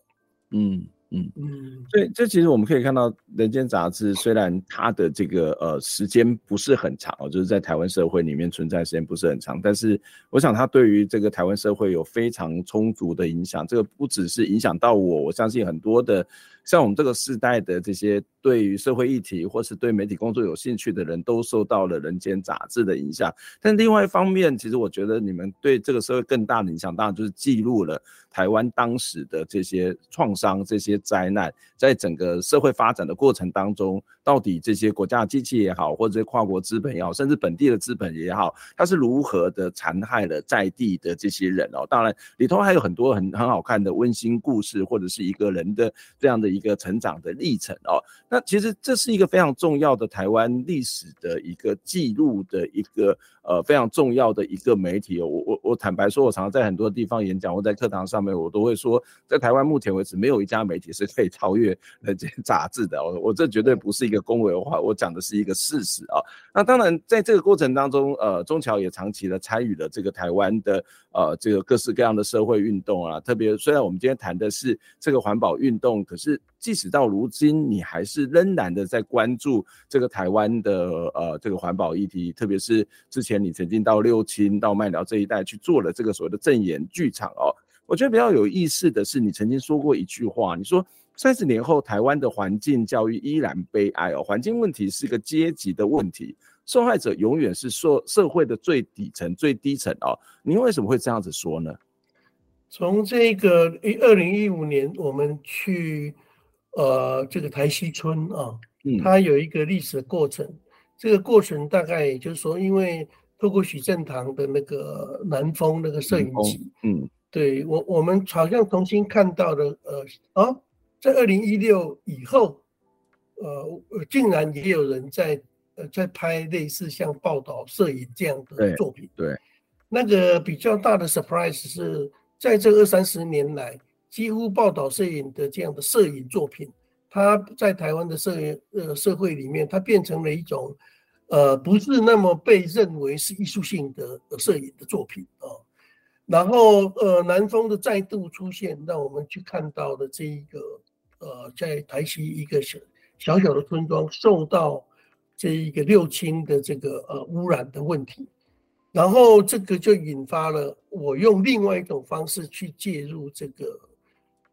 嗯。嗯嗯，所以这其实我们可以看到，《人间杂志》虽然它的这个呃时间不是很长哦，就是在台湾社会里面存在时间不是很长，但是我想它对于这个台湾社会有非常充足的影响。这个不只是影响到我，我相信很多的。像我们这个时代的这些对于社会议题或是对媒体工作有兴趣的人都受到了《人间杂志》的影响，但另外一方面，其实我觉得你们对这个社会更大的影响，当然就是记录了台湾当时的这些创伤、这些灾难，在整个社会发展的过程当中，到底这些国家机器也好，或者跨国资本也好，甚至本地的资本也好，它是如何的残害了在地的这些人哦。当然里头还有很多很很好看的温馨故事，或者是一个人的这样的。一个成长的历程哦，那其实这是一个非常重要的台湾历史的一个记录的一个呃非常重要的一个媒体。我我我坦白说，我常常在很多地方演讲，或在课堂上面，我都会说，在台湾目前为止，没有一家媒体是可以超越《人间杂志》的。我我这绝对不是一个恭维的话，我讲的是一个事实啊。那当然，在这个过程当中，呃，中桥也长期的参与了这个台湾的呃这个各式各样的社会运动啊。特别虽然我们今天谈的是这个环保运动，可是即使到如今，你还是仍然的在关注这个台湾的呃这个环保议题，特别是之前你曾经到六轻、到麦寮这一带去做了这个所谓的证言剧场哦。我觉得比较有意思的是，你曾经说过一句话，你说三十年后台湾的环境教育依然悲哀哦，环境问题是一个阶级的问题，受害者永远是社社会的最底层、最低层哦。您为什么会这样子说呢？从这个一二零一五年我们去。呃，这个台西村啊，它有一个历史的过程。嗯、这个过程大概也就是说，因为透过许正堂的那个南风那个摄影机，嗯，对我我们好像重新看到了，呃啊，在二零一六以后，呃，竟然也有人在呃在拍类似像报道摄影这样的作品。对，对那个比较大的 surprise 是在这二三十年来。几乎报道摄影的这样的摄影作品，它在台湾的摄影呃社会里面，它变成了一种呃不是那么被认为是艺术性的摄影的作品啊。然后呃南风的再度出现，让我们去看到的这一个呃在台西一个小小小的村庄受到这一个六轻的这个呃污染的问题。然后这个就引发了我用另外一种方式去介入这个。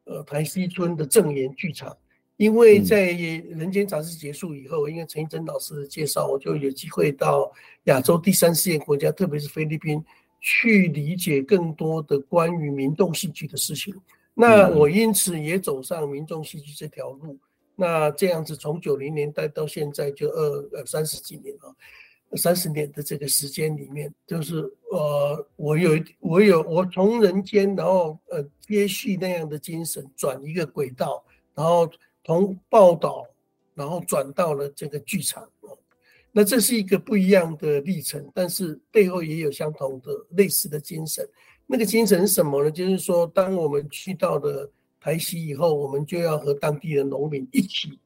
呃，台西村的正言剧场，因为在《人间杂志》结束以后，因为陈义贞老师的介绍，我就有机会到亚洲第三世界国家，特别是菲律宾，去理解更多的关于民众戏剧的事情。那我因此也走上民众戏剧这条路。那这样子，从九零年代到现在，就二呃三十几年了。三十年的这个时间里面，就是呃，我有我有我从人间，然后呃接续那样的精神，转一个轨道，然后从报道，然后转到了这个剧场。那这是一个不一样的历程，但是背后也有相同的类似的精神。那个精神是什么呢？就是说，当我们去到了台西以后，我们就要和当地的农民一起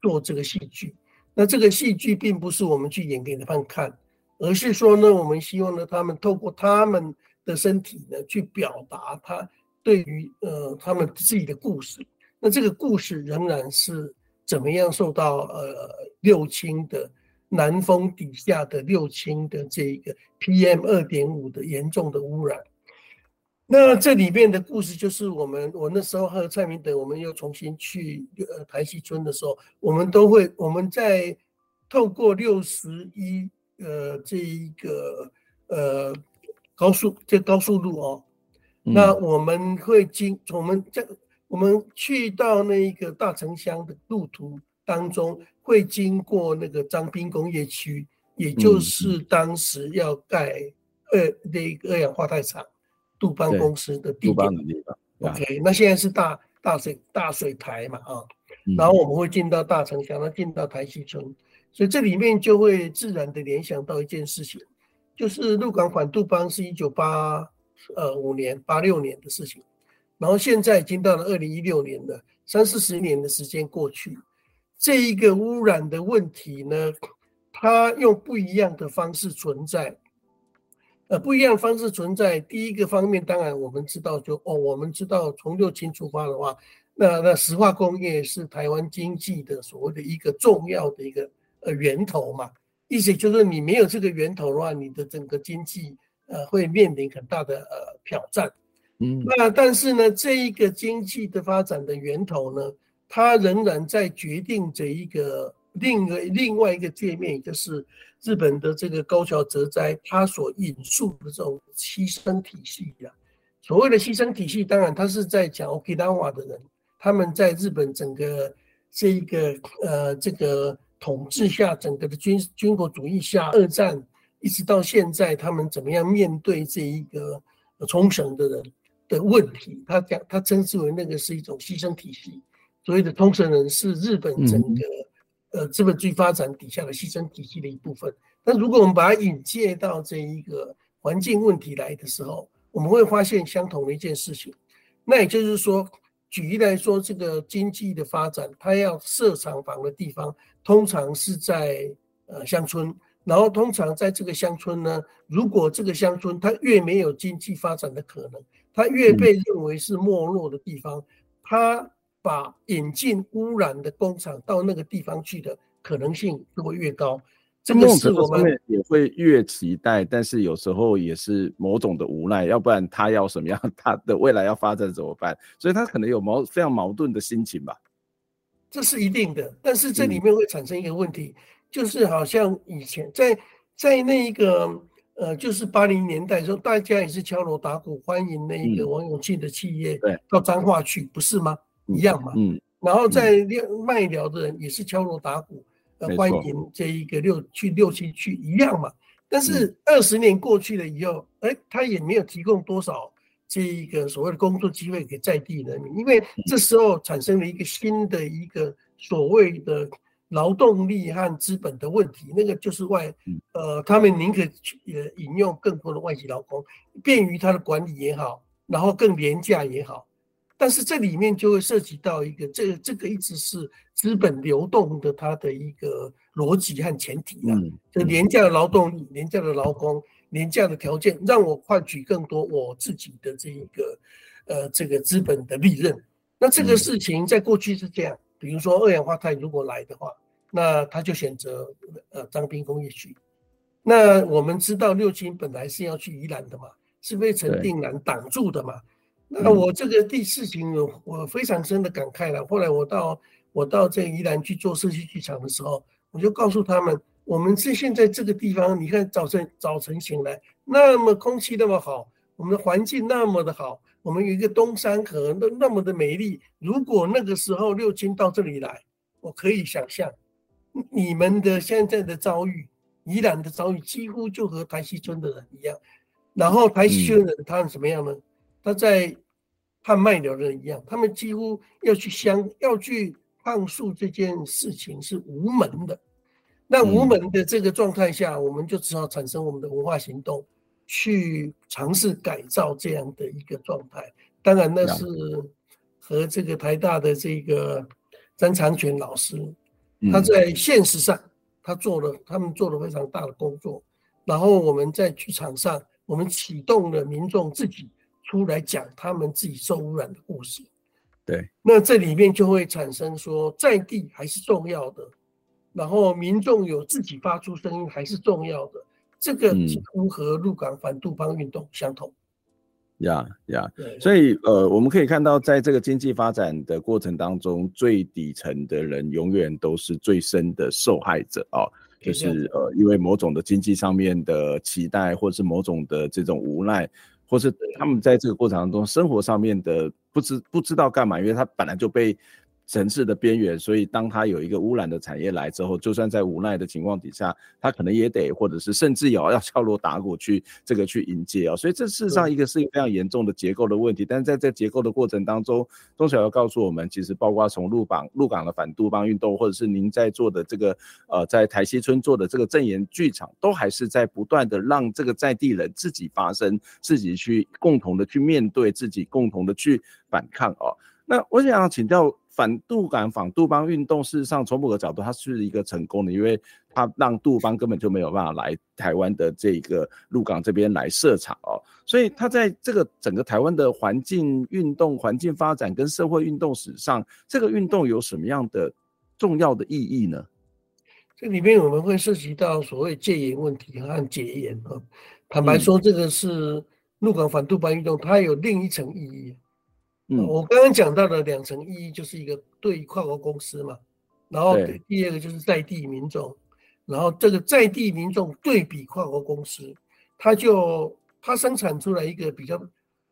做这个戏剧。那这个戏剧并不是我们去演给他们看，而是说呢，我们希望呢，他们透过他们的身体呢，去表达他对于呃他们自己的故事。那这个故事仍然是怎么样受到呃六轻的南风底下的六轻的这个 PM 二点五的严重的污染。那这里面的故事就是我们，我那时候和蔡明德，我们又重新去呃台西村的时候，我们都会我们在透过六十一呃这一个呃高速这高速路哦，嗯、那我们会经我们在我们去到那个大城乡的路途当中，会经过那个张滨工业区，也就是当时要盖二那个二氧化碳厂。杜邦公司的地方，OK，那现在是大大水大水台嘛啊，然后我们会进到大城乡，那进到台西村，所以这里面就会自然的联想到一件事情，就是鹿港反杜邦是一九八呃五年八六年的事情，然后现在已经到了二零一六年了，三四十年的时间过去，这一个污染的问题呢，它用不一样的方式存在，呃，不一样方式存在。第一个方面，当然我们知道就，就哦，我们知道从六轻出发的话，那那石化工业是台湾经济的所谓的一个重要的一个呃源头嘛。意思就是你没有这个源头的话，你的整个经济呃会面临很大的呃挑战。嗯，那但是呢，这一个经济的发展的源头呢，它仍然在决定着一个另一个另外一个界面，就是日本的这个高桥哲哉他所引述的这种牺牲体系呀。所谓的牺牲体系，当然他是在讲 Okinawa 的人，他们在日本整个这一个呃这个。统治下，整个的军军国主义下，二战一直到现在，他们怎么样面对这一个冲绳的人的问题？他讲，他称之为那个是一种牺牲体系。所谓的冲绳人是日本整个呃资本主义发展底下的牺牲体系的一部分。但如果我们把它引介到这一个环境问题来的时候，我们会发现相同的一件事情。那也就是说。举例来说，这个经济的发展，它要设厂房的地方，通常是在呃乡村。然后，通常在这个乡村呢，如果这个乡村它越没有经济发展的可能，它越被认为是没落的地方，它把引进污染的工厂到那个地方去的可能性就会越高。这个是我们也会越期待，但是有时候也是某种的无奈，要不然他要什么样，他的未来要发展怎么办？所以他可能有矛非常矛盾的心情吧。这是一定的，但是这里面会产生一个问题，嗯、就是好像以前在在那一个呃，就是八零年代的时候，大家也是敲锣打鼓欢迎那一个王永庆的企业到彰化去，嗯、不是吗？一样嘛。嗯。然后在卖寮的人也是敲锣打鼓。呃，欢迎这一个六去六七去一样嘛，但是二十年过去了以后，哎、嗯，他也没有提供多少这一个所谓的工作机会给在地人民，因为这时候产生了一个新的一个所谓的劳动力和资本的问题，那个就是外，呃，他们宁可去呃引用更多的外籍劳工，便于他的管理也好，然后更廉价也好。但是这里面就会涉及到一个，这个这个一直是资本流动的它的一个逻辑和前提啊，就廉价的劳动力、廉价的劳工、廉价的条件，让我换取更多我自己的这一个，呃，这个资本的利润。那这个事情在过去是这样，比如说二氧化碳如果来的话，那他就选择呃张滨工业区。那我们知道六轻本来是要去宜兰的嘛，是被陈定南挡住的嘛。那我这个第四情有我非常深的感慨了。后来我到我到这宜兰去做社区剧场的时候，我就告诉他们，我们是现在这个地方，你看早晨早晨醒来，那么空气那么好，我们的环境那么的好，我们有一个东山河那那么的美丽。如果那个时候六亲到这里来，我可以想象，你们的现在的遭遇，宜兰的遭遇几乎就和台西村的人一样。然后台西村的人他们怎么样呢？他在和麦寮的人一样，他们几乎要去相要去抗诉这件事情是无门的。那无门的这个状态下，我们就只好产生我们的文化行动，去尝试改造这样的一个状态。当然，那是和这个台大的这个詹长全老师，他在现实上他做了，他们做了非常大的工作。然后我们在剧场上，我们启动了民众自己。出来讲他们自己受污染的故事，对，那这里面就会产生说在地还是重要的，然后民众有自己发出声音还是重要的，这个几乎和入港反杜邦运动相同。呀呀，所以呃，我们可以看到，在这个经济发展的过程当中，最底层的人永远都是最深的受害者啊、哦，就是呃，因为某种的经济上面的期待，或者是某种的这种无奈。或是他们在这个过程当中生活上面的不知不知道干嘛，因为他本来就被城市的边缘，所以当它有一个污染的产业来之后，就算在无奈的情况底下，它可能也得，或者是甚至有 要敲锣打鼓去这个去迎接啊。所以这事实上一个是一个非常严重的结构的问题。但是在这结构的过程当中，宗侨要告诉我们，其实包括从入港入港的反杜邦运动，或者是您在做的这个呃在台西村做的这个证言剧场，都还是在不断的让这个在地人自己发声，自己去共同的去面对，自己共同的去反抗哦。那我想请教。反杜港、反杜邦运动，事实上从某个角度，它是一个成功的，因为它让杜邦根本就没有办法来台湾的这个鹿港这边来设厂哦，所以它在这个整个台湾的环境运动、环境发展跟社会运动史上，这个运动有什么样的重要的意义呢？这里面我们会涉及到所谓戒严问题和解严啊。坦白说，这个是鹿港反杜邦运动，它有另一层意义。嗯，我刚刚讲到的两层意义，就是一个对跨国公司嘛，然后第二个就是在地民众，然后这个在地民众对比跨国公司，它就它生产出来一个比较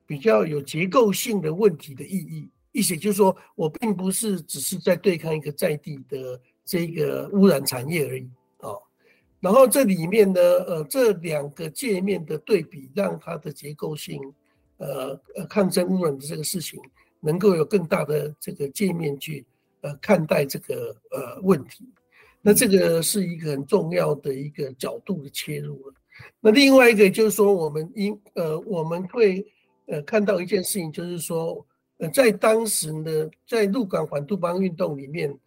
比较有结构性的问题的意义，意思就是说我并不是只是在对抗一个在地的这个污染产业而已啊，然后这里面呢，呃，这两个界面的对比，让它的结构性。呃呃，抗争污染的这个事情，能够有更大的这个界面去呃看待这个呃问题，那这个是一个很重要的一个角度的切入了。那另外一个就是说，我们因呃我们会呃看到一件事情，就是说呃在当时呢，在鹿港反杜邦运动里面，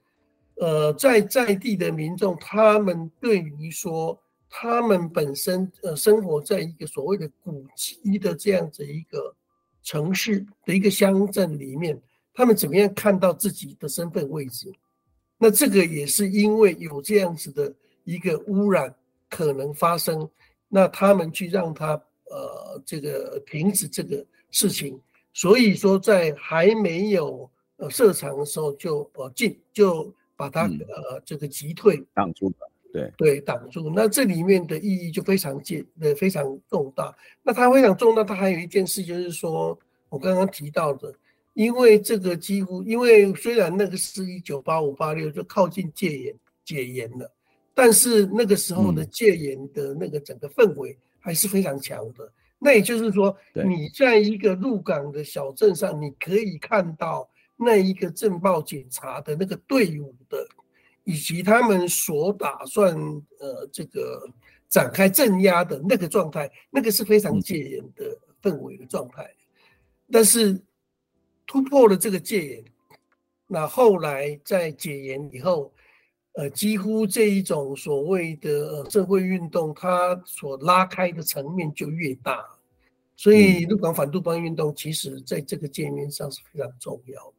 呃在在地的民众，他们对于说。他们本身呃生活在一个所谓的古迹的这样子一个城市的一个乡镇里面，他们怎么样看到自己的身份位置？那这个也是因为有这样子的一个污染可能发生，那他们去让他呃这个停止这个事情，所以说在还没有呃设厂的时候就呃进就把它呃这个击退挡住了。对对，挡住。那这里面的意义就非常介呃非常重大。那它非常重大，它还有一件事就是说，我刚刚提到的，因为这个几乎，因为虽然那个是一九八五八六就靠近戒严解严了，但是那个时候的戒严的那个整个氛围还是非常强的。嗯、那也就是说，你在一个入港的小镇上，你可以看到那一个镇暴警察的那个队伍的。以及他们所打算呃这个展开镇压的那个状态，那个是非常戒严的氛围的状态。但是突破了这个戒严，那后来在解严以后，呃，几乎这一种所谓的社会运动，它所拉开的层面就越大。所以鹿港反杜邦运动，其实在这个界面上是非常重要的。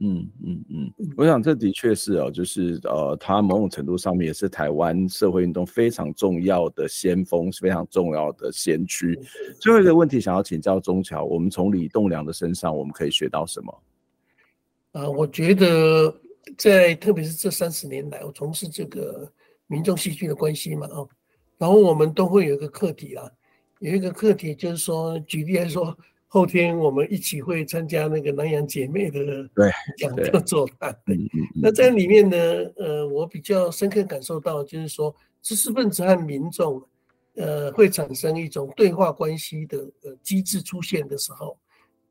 嗯嗯嗯，我想这的确是哦，就是呃，它某种程度上面也是台湾社会运动非常重要的先锋，是非常重要的先驱。最后一个问题想要请教钟桥，我们从李栋梁的身上我们可以学到什么？呃，我觉得在特别是这三十年来，我从事这个民众戏剧的关系嘛，哦，然后我们都会有一个课题啊，有一个课题就是说，举例来说。后天我们一起会参加那个南洋姐妹的讲座座谈。那在里面呢，呃，我比较深刻感受到，就是说知识分子和民众，呃，会产生一种对话关系的呃机制出现的时候，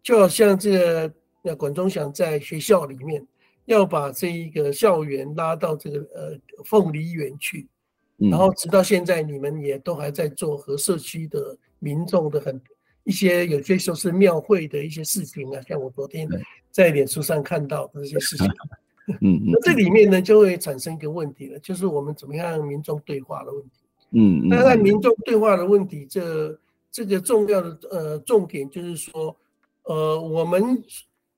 就好像这个那管中祥在学校里面要把这一个校园拉到这个呃凤梨园去，然后直到现在你们也都还在做和社区的民众的很。一些有些时候是庙会的一些事情啊，像我昨天在脸书上看到的这些事情，嗯，那这里面呢就会产生一个问题了，就是我们怎么样民众对话的问题，嗯，那在民众对话的问题，这这个重要的呃重点就是说，呃，我们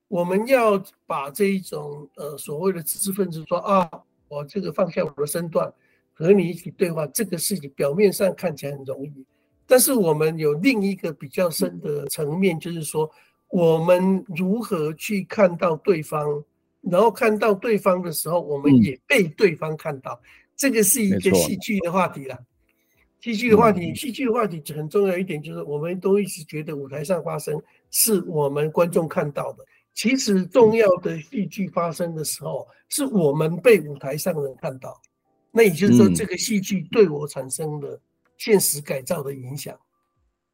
我们要把这一种呃所谓的知识分子说啊，我这个放下我的身段和你一起对话，这个事情表面上看起来很容易。但是我们有另一个比较深的层面，就是说，我们如何去看到对方，然后看到对方的时候，我们也被对方看到，这个是一个戏剧的话题了。戏剧的话题，戏剧的话题很重要一点，就是我们都一直觉得舞台上发生是我们观众看到的，其实重要的戏剧发生的时候，是我们被舞台上的人看到。那也就是说，这个戏剧对我产生了现实改造的影响。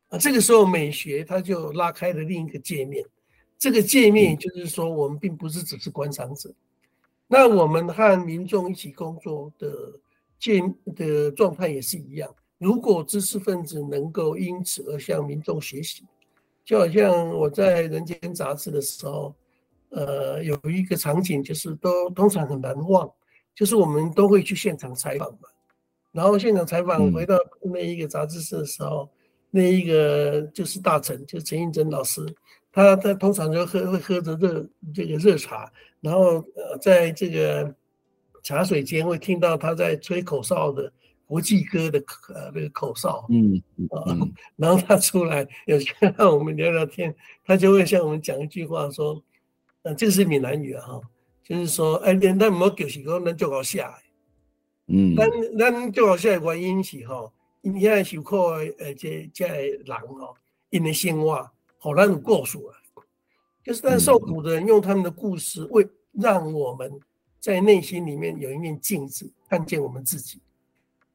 啊，这个时候美学它就拉开了另一个界面。这个界面就是说，我们并不是只是观赏者。那我们和民众一起工作的界的状态也是一样。如果知识分子能够因此而向民众学习，就好像我在《人间》杂志的时候，呃，有一个场景就是都通常很难忘，就是我们都会去现场采访嘛。然后现场采访回到那一个杂志社的时候，那一个就是大陈，就是陈映真老师。他他通常就喝会喝着热这个热茶，然后呃在这个茶水间会听到他在吹口哨的国际歌的呃那个口哨，嗯啊，然后他出来有让我们聊聊天，他就会向我们讲一句话说，呃这个是闽南语啊哈，就是说哎连咱唔好就是讲咱足够写，嗯，咱咱足够写的原因是哈，因为现在受苦的呃这这人哈，因为生活。好难有故事啊，就是但受苦的人用他们的故事为让我们在内心里面有一面镜子，看见我们自己。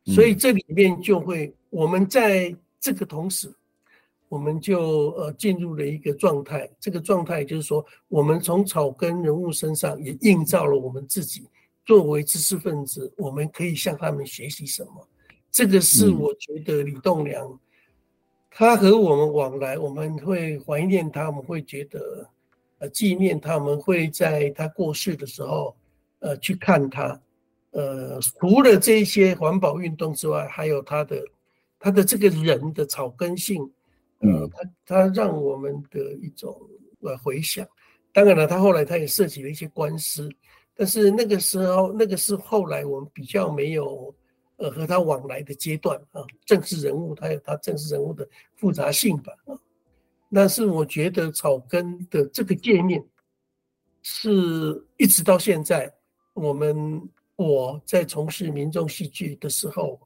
所以这里面就会，我们在这个同时，我们就呃进入了一个状态。这个状态就是说，我们从草根人物身上也映照了我们自己。作为知识分子，我们可以向他们学习什么？这个是我觉得李栋梁。他和我们往来，我们会怀念他，我们会觉得，呃，纪念他，我们会在他过世的时候，呃，去看他。呃，除了这些环保运动之外，还有他的，他的这个人的草根性，呃，他他让我们的一种呃回想。当然了，他后来他也涉及了一些官司，但是那个时候，那个是后来我们比较没有。呃，和他往来的阶段啊，政治人物他有他政治人物的复杂性吧啊，但是我觉得草根的这个界面，是一直到现在，我们我在从事民众戏剧的时候，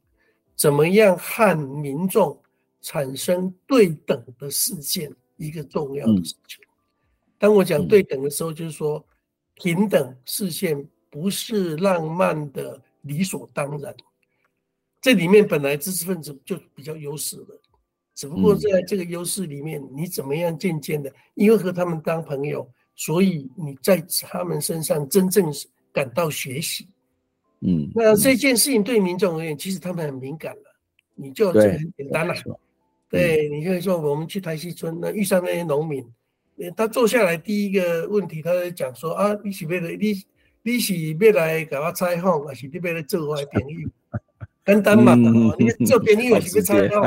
怎么样和民众产生对等的事件，一个重要的事情。当我讲对等的时候，就是说平等视线不是浪漫的理所当然。这里面本来知识分子就比较优势了，只不过在这个优势里面，你怎么样渐渐的，因为和他们当朋友，所以你在他们身上真正感到学习。嗯，那这件事情对民众而言，其实他们很敏感了。你就这很简单了，对，你可以说我们去台西村，那遇上那些农民，他坐下来第一个问题，他就讲说啊，你是要来，你你是要来给我采访，还是你要来做我的朋友？简单嘛，你做朋友是要采访，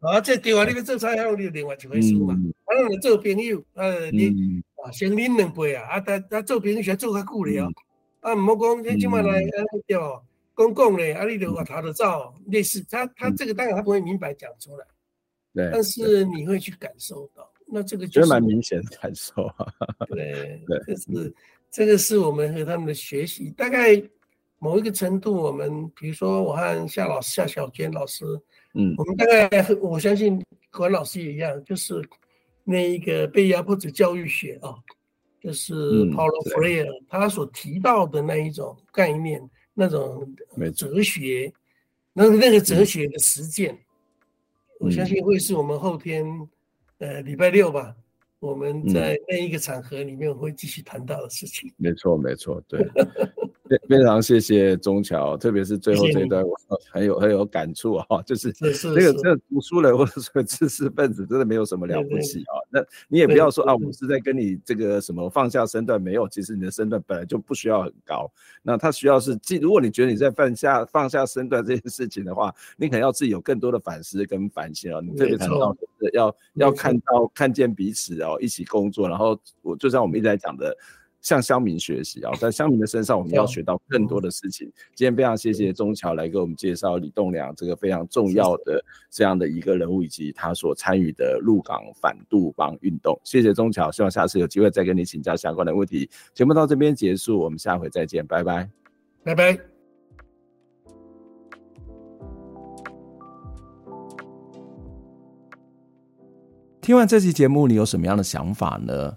啊，这对啊，你要做采访，你就另外一回事嘛。啊，你做朋友，呃，你啊，先恁两辈啊，啊，但但做朋友是做较久了，啊，唔好讲你今晚来，啊，对哦，讲讲嘞，啊，你就话他的照，类似他他这个当然他不会明白讲出来，对，但是你会去感受到，那这个就是蛮明显的感受啊，对，这是这个是我们和他们的学习，大概。某一个程度，我们比如说我和夏老师、夏小娟老师，嗯，我们大概我相信管老师也一样，就是那一个被压迫者教育学啊，就是 Paulo Freire 他所提到的那一种概念，那种哲学，那那个哲学的实践，我相信会是我们后天呃礼拜六吧，我们在那一个场合里面会继续谈到的事情。没错，没错，对。非常谢谢钟桥，特别是最后这一段，我很有很有感触啊，就是这个这个读书人或者说知识分子真的没有什么了不起啊。那你也不要说啊，我是在跟你这个什么放下身段，没有，其实你的身段本来就不需要很高。那他需要是，既如果你觉得你在放下放下身段这件事情的话，你可能要自己有更多的反思跟反省啊。你特别谈到要要看到看见彼此哦，一起工作，然后我就像我们一直在讲的。向乡民学习啊，在乡民的身上，我们要学到更多的事情。今天非常谢谢中桥来给我们介绍李栋梁这个非常重要的这样的一个人物，以及他所参与的鹿港反杜邦运动。谢谢中桥，希望下次有机会再跟你请教相关的问题。节目到这边结束，我们下回再见，拜拜，拜拜。听完这期节目，你有什么样的想法呢？